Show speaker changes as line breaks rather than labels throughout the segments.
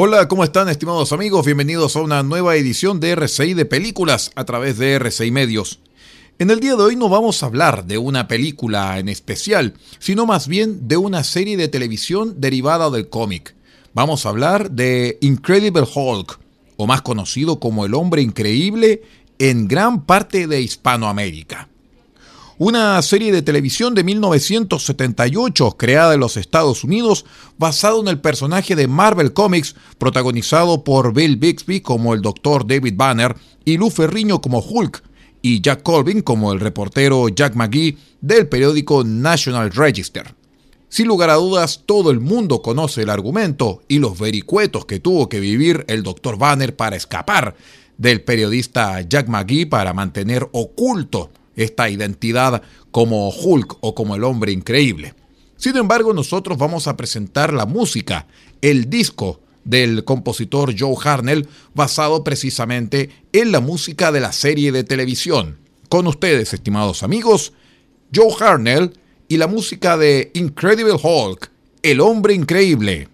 Hola, ¿cómo están estimados amigos? Bienvenidos a una nueva edición de RCI de Películas a través de RCI Medios. En el día de hoy no vamos a hablar de una película en especial, sino más bien de una serie de televisión derivada del cómic. Vamos a hablar de Incredible Hulk, o más conocido como El Hombre Increíble en gran parte de Hispanoamérica una serie de televisión de 1978 creada en los Estados Unidos basado en el personaje de Marvel Comics protagonizado por Bill Bixby como el Dr. David Banner y Lou Ferriño como Hulk y Jack Colvin como el reportero Jack McGee del periódico National Register. Sin lugar a dudas, todo el mundo conoce el argumento y los vericuetos que tuvo que vivir el Dr. Banner para escapar del periodista Jack McGee para mantener oculto esta identidad como Hulk o como el hombre increíble. Sin embargo, nosotros vamos a presentar la música, el disco del compositor Joe Harnell, basado precisamente en la música de la serie de televisión. Con ustedes, estimados amigos, Joe Harnell y la música de Incredible Hulk, el hombre increíble.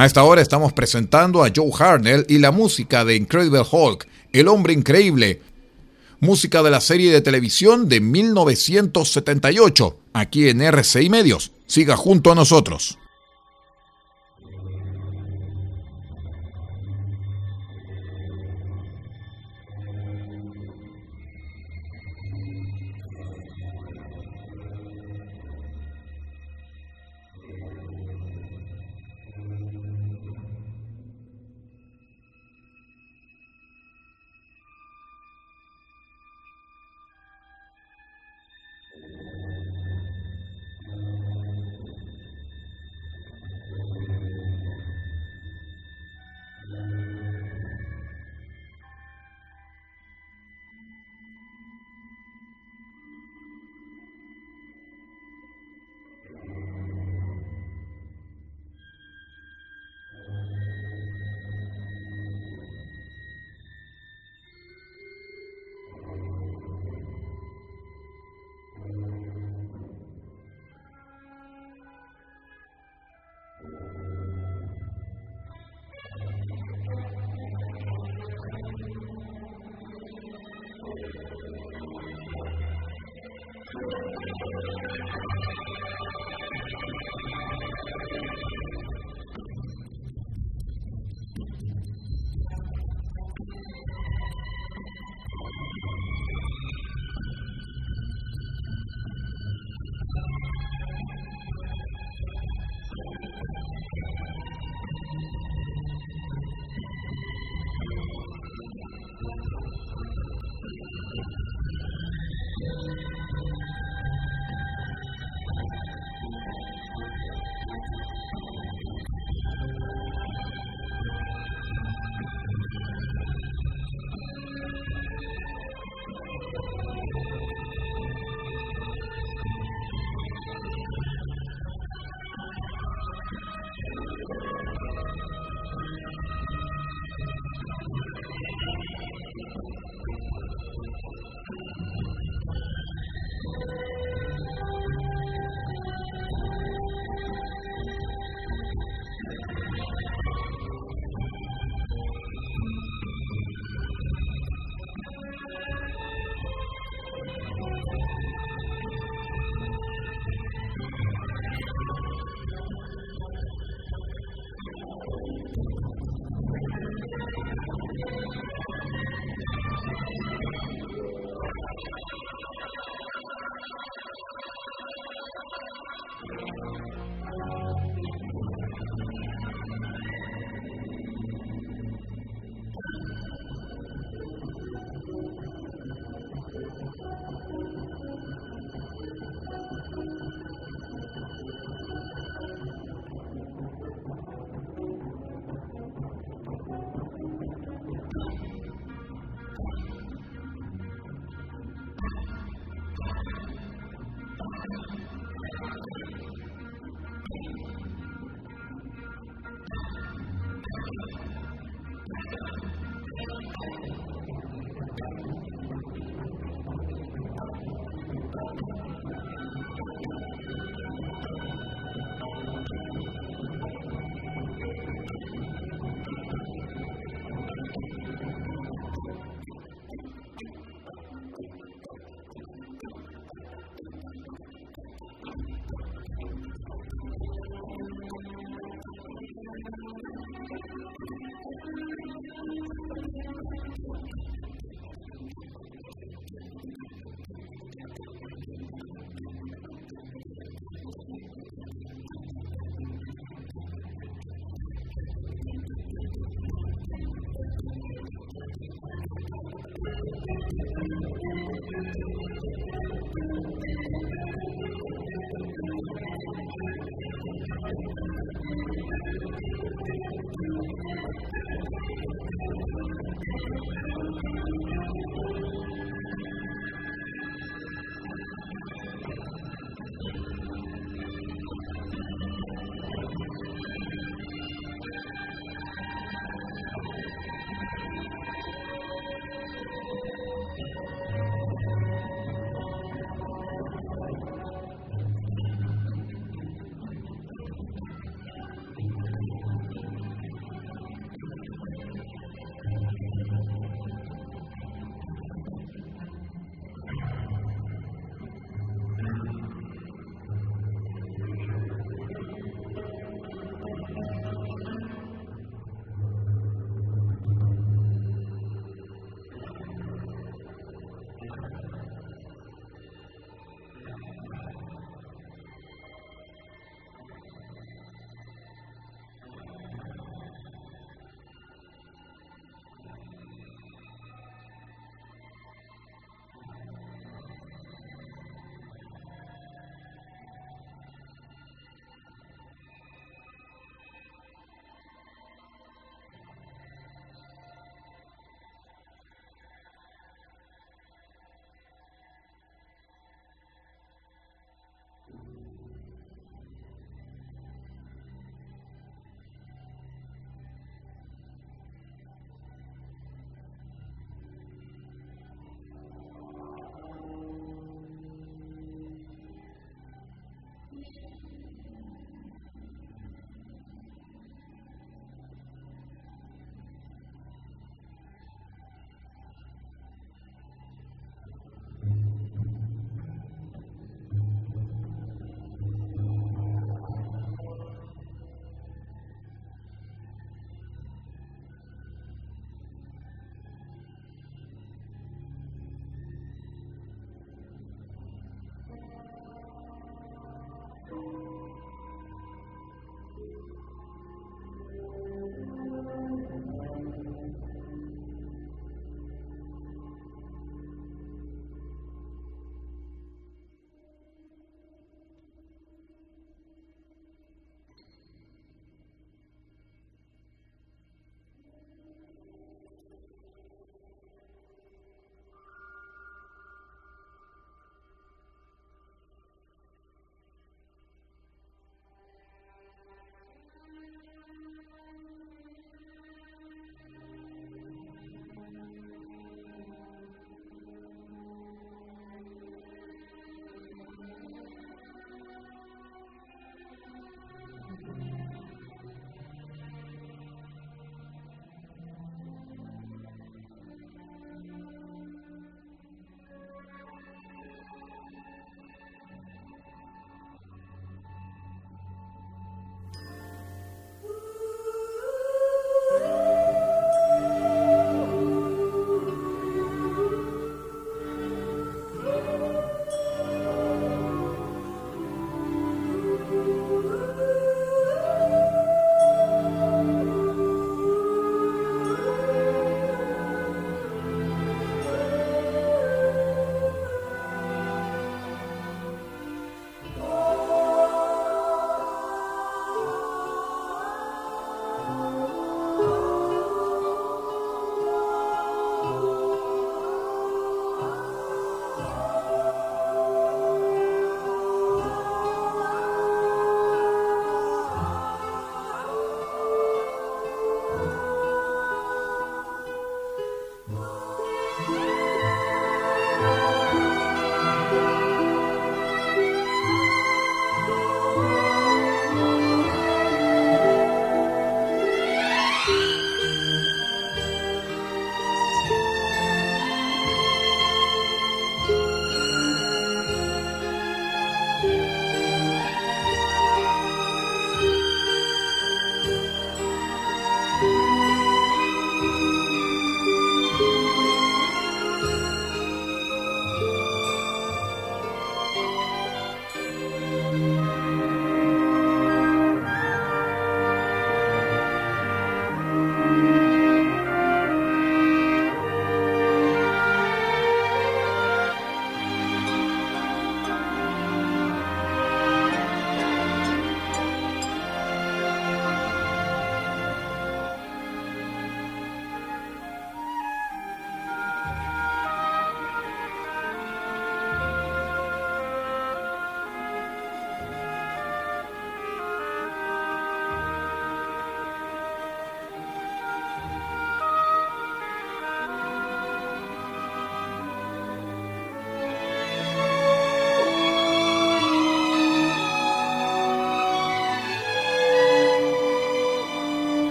A esta hora estamos presentando a Joe Harnell y la música de Incredible Hulk, El Hombre Increíble, música de la serie de televisión de 1978, aquí en RCI Medios. Siga junto a nosotros.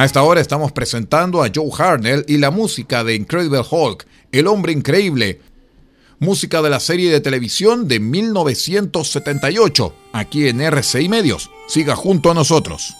A esta hora estamos presentando a Joe Harnell y la música de Incredible Hulk, El Hombre Increíble, música de la serie de televisión de 1978, aquí en RCI Medios. Siga junto a nosotros.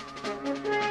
Música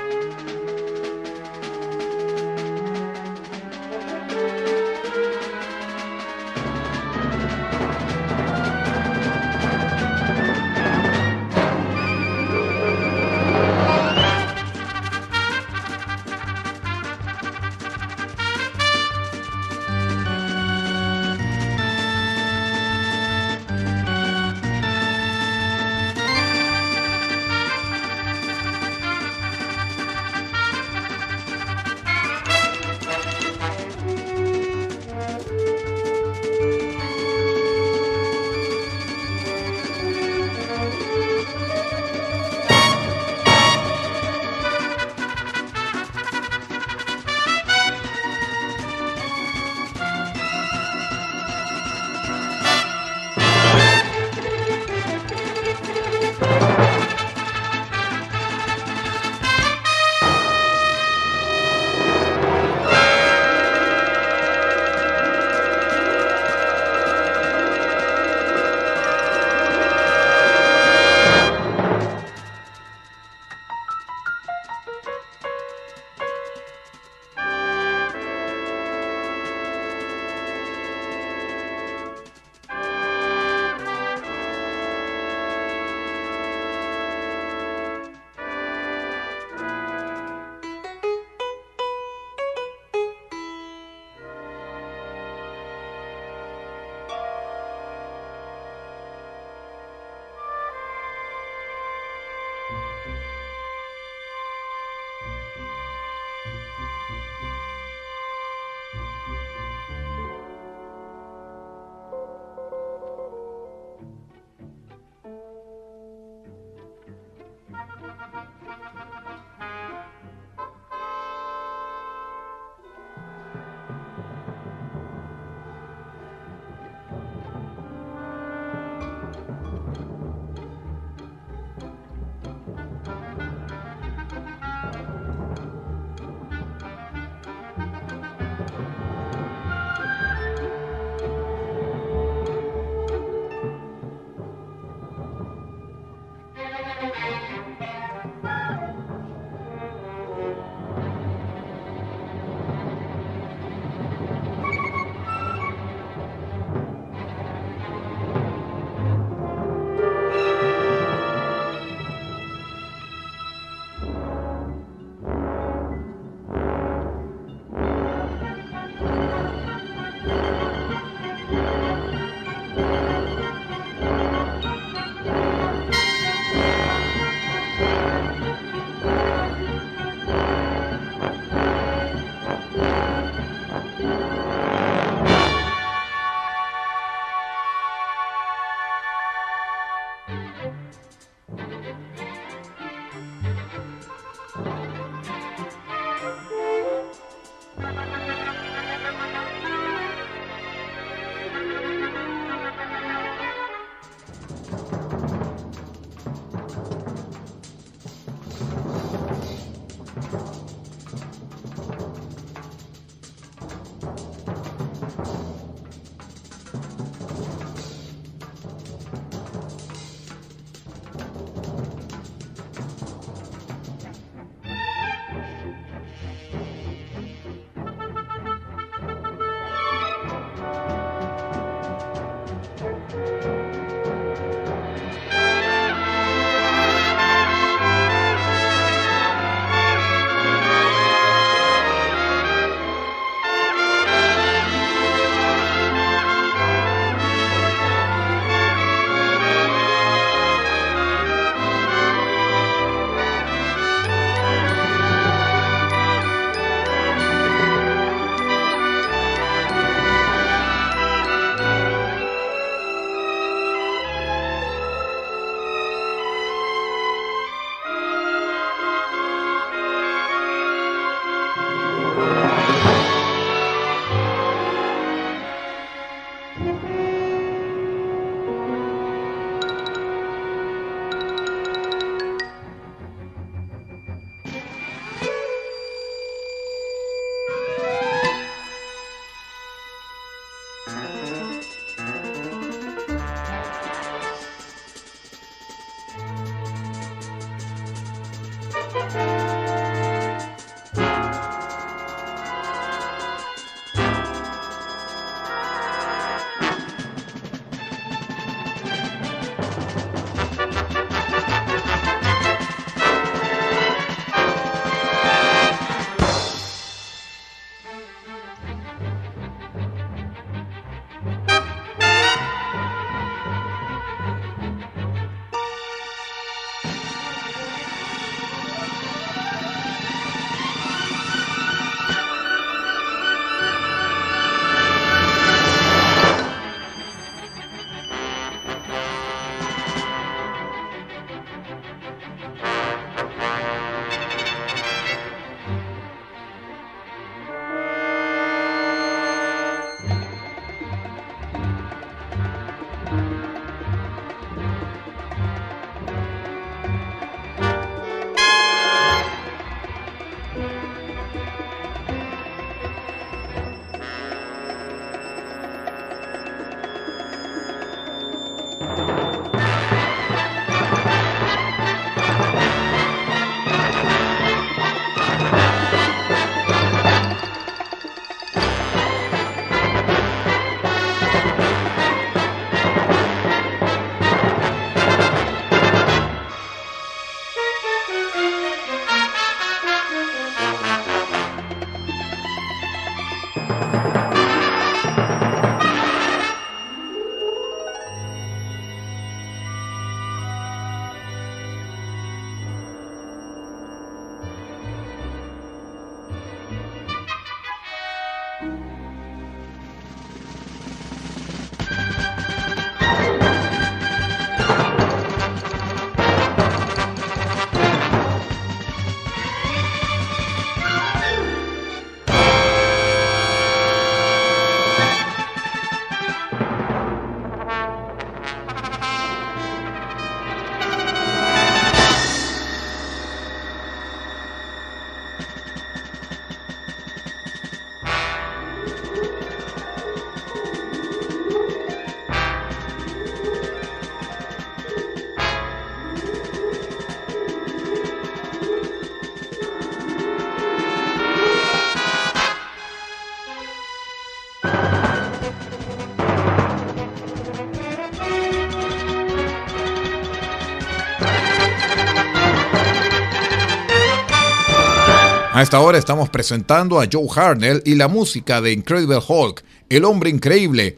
A esta hora estamos presentando a Joe Harnell y la música de Incredible Hulk, El Hombre Increíble,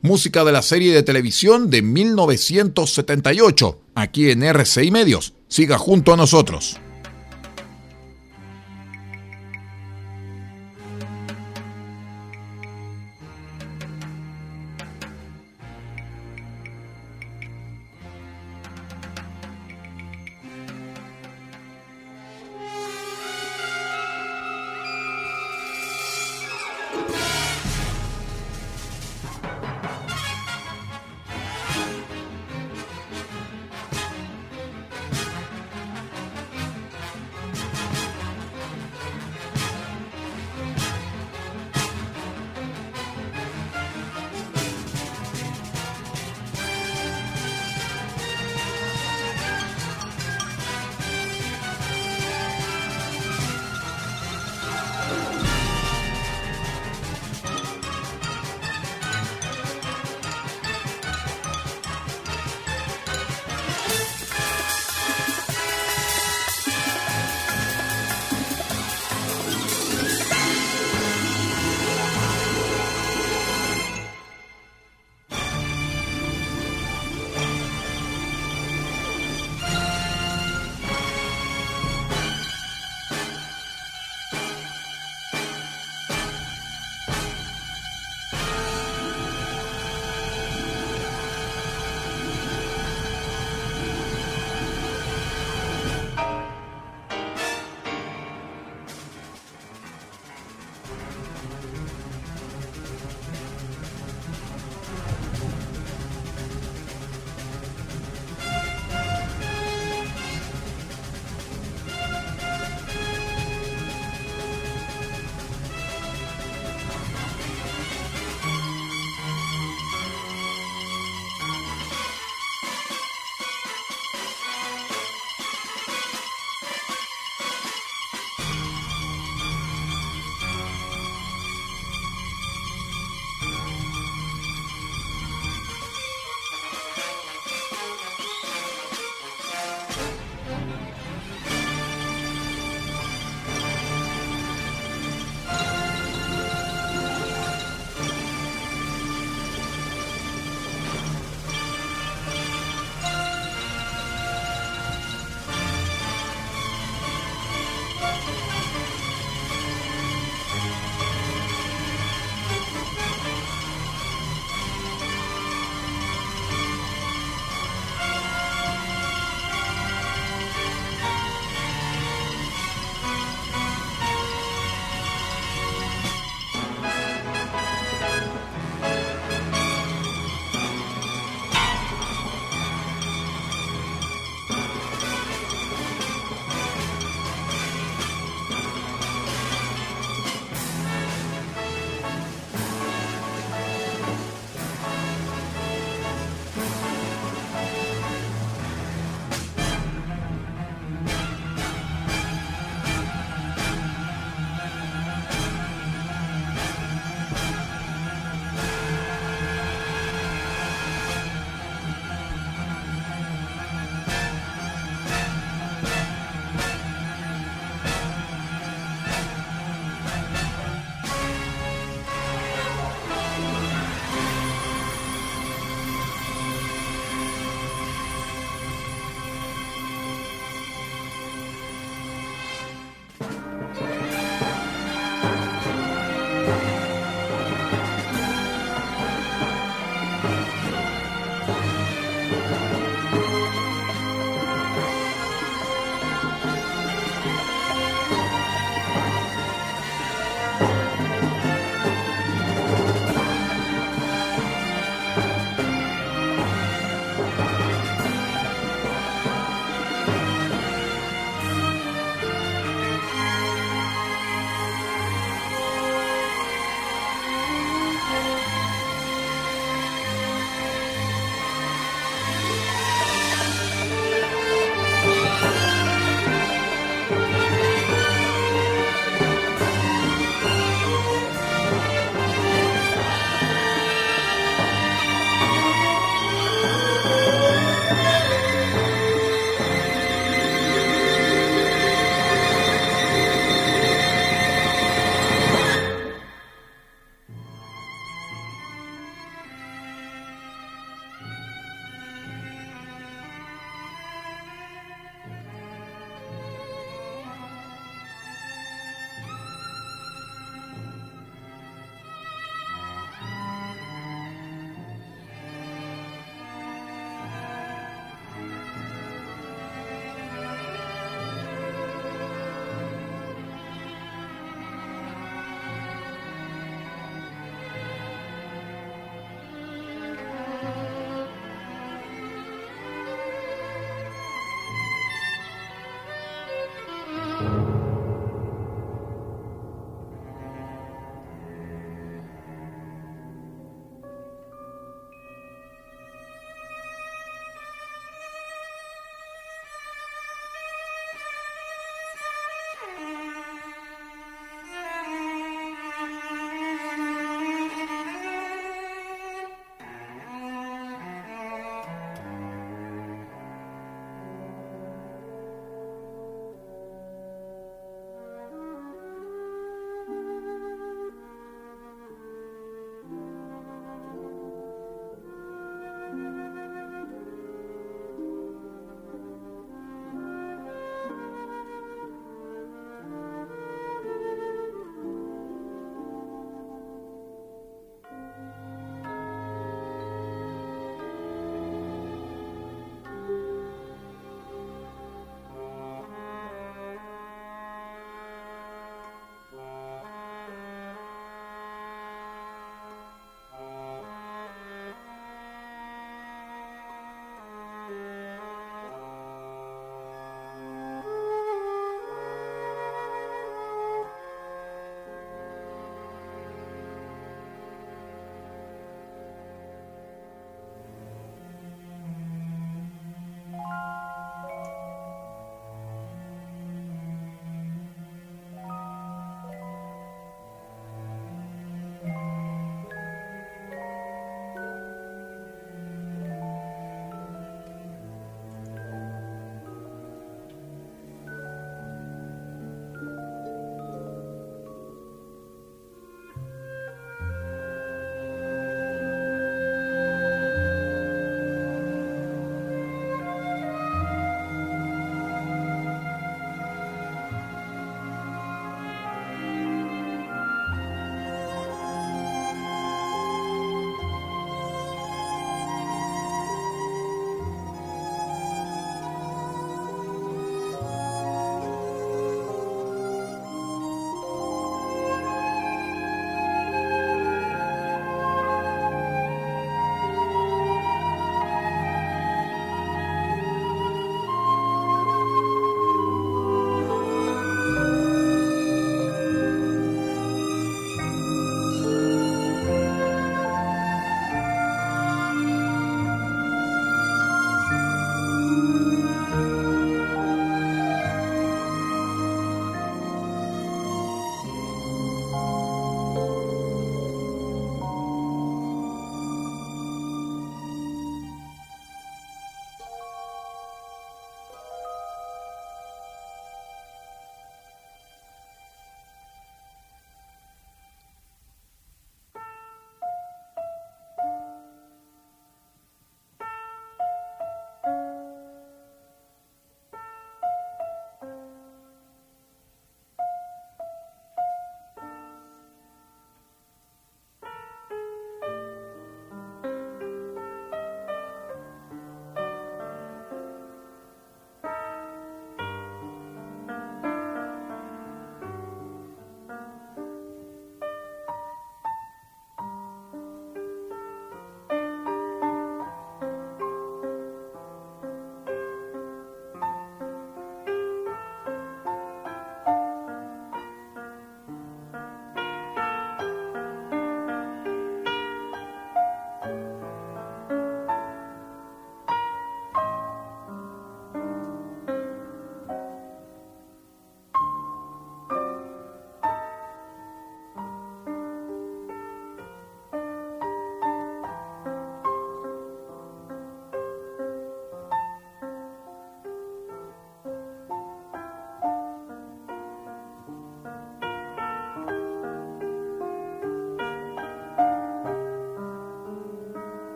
música de la serie de televisión de 1978, aquí en RCI Medios. Siga junto a nosotros.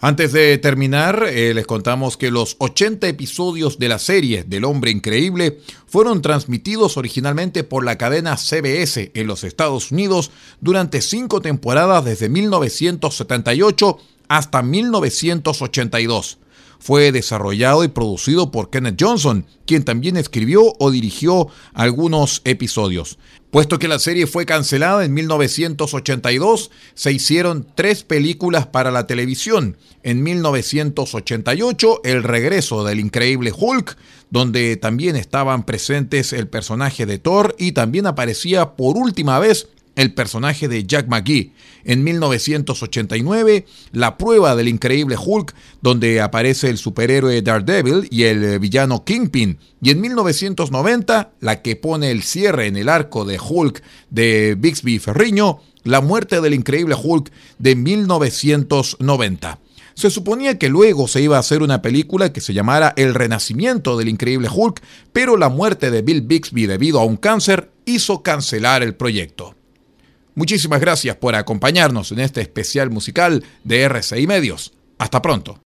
Antes de terminar, eh, les contamos que los 80 episodios de la serie del Hombre Increíble fueron transmitidos originalmente por la cadena CBS en los Estados Unidos durante cinco temporadas desde 1978 hasta 1982. Fue desarrollado y producido por Kenneth Johnson, quien también escribió o dirigió algunos episodios. Puesto que la serie fue cancelada en 1982, se hicieron tres películas para la televisión. En 1988, El regreso del increíble Hulk, donde también estaban presentes el personaje de Thor y también aparecía por última vez el personaje de Jack McGee. En 1989, La prueba del increíble Hulk, donde aparece el superhéroe Daredevil y el villano Kingpin. Y en 1990, la que pone el cierre en el arco de Hulk de Bixby Ferriño, La muerte del increíble Hulk de 1990. Se suponía que luego se iba a hacer una película que se llamara El Renacimiento del Increíble Hulk, pero la muerte de Bill Bixby debido a un cáncer hizo cancelar el proyecto. Muchísimas gracias por acompañarnos en este especial musical de RCI Medios. Hasta pronto.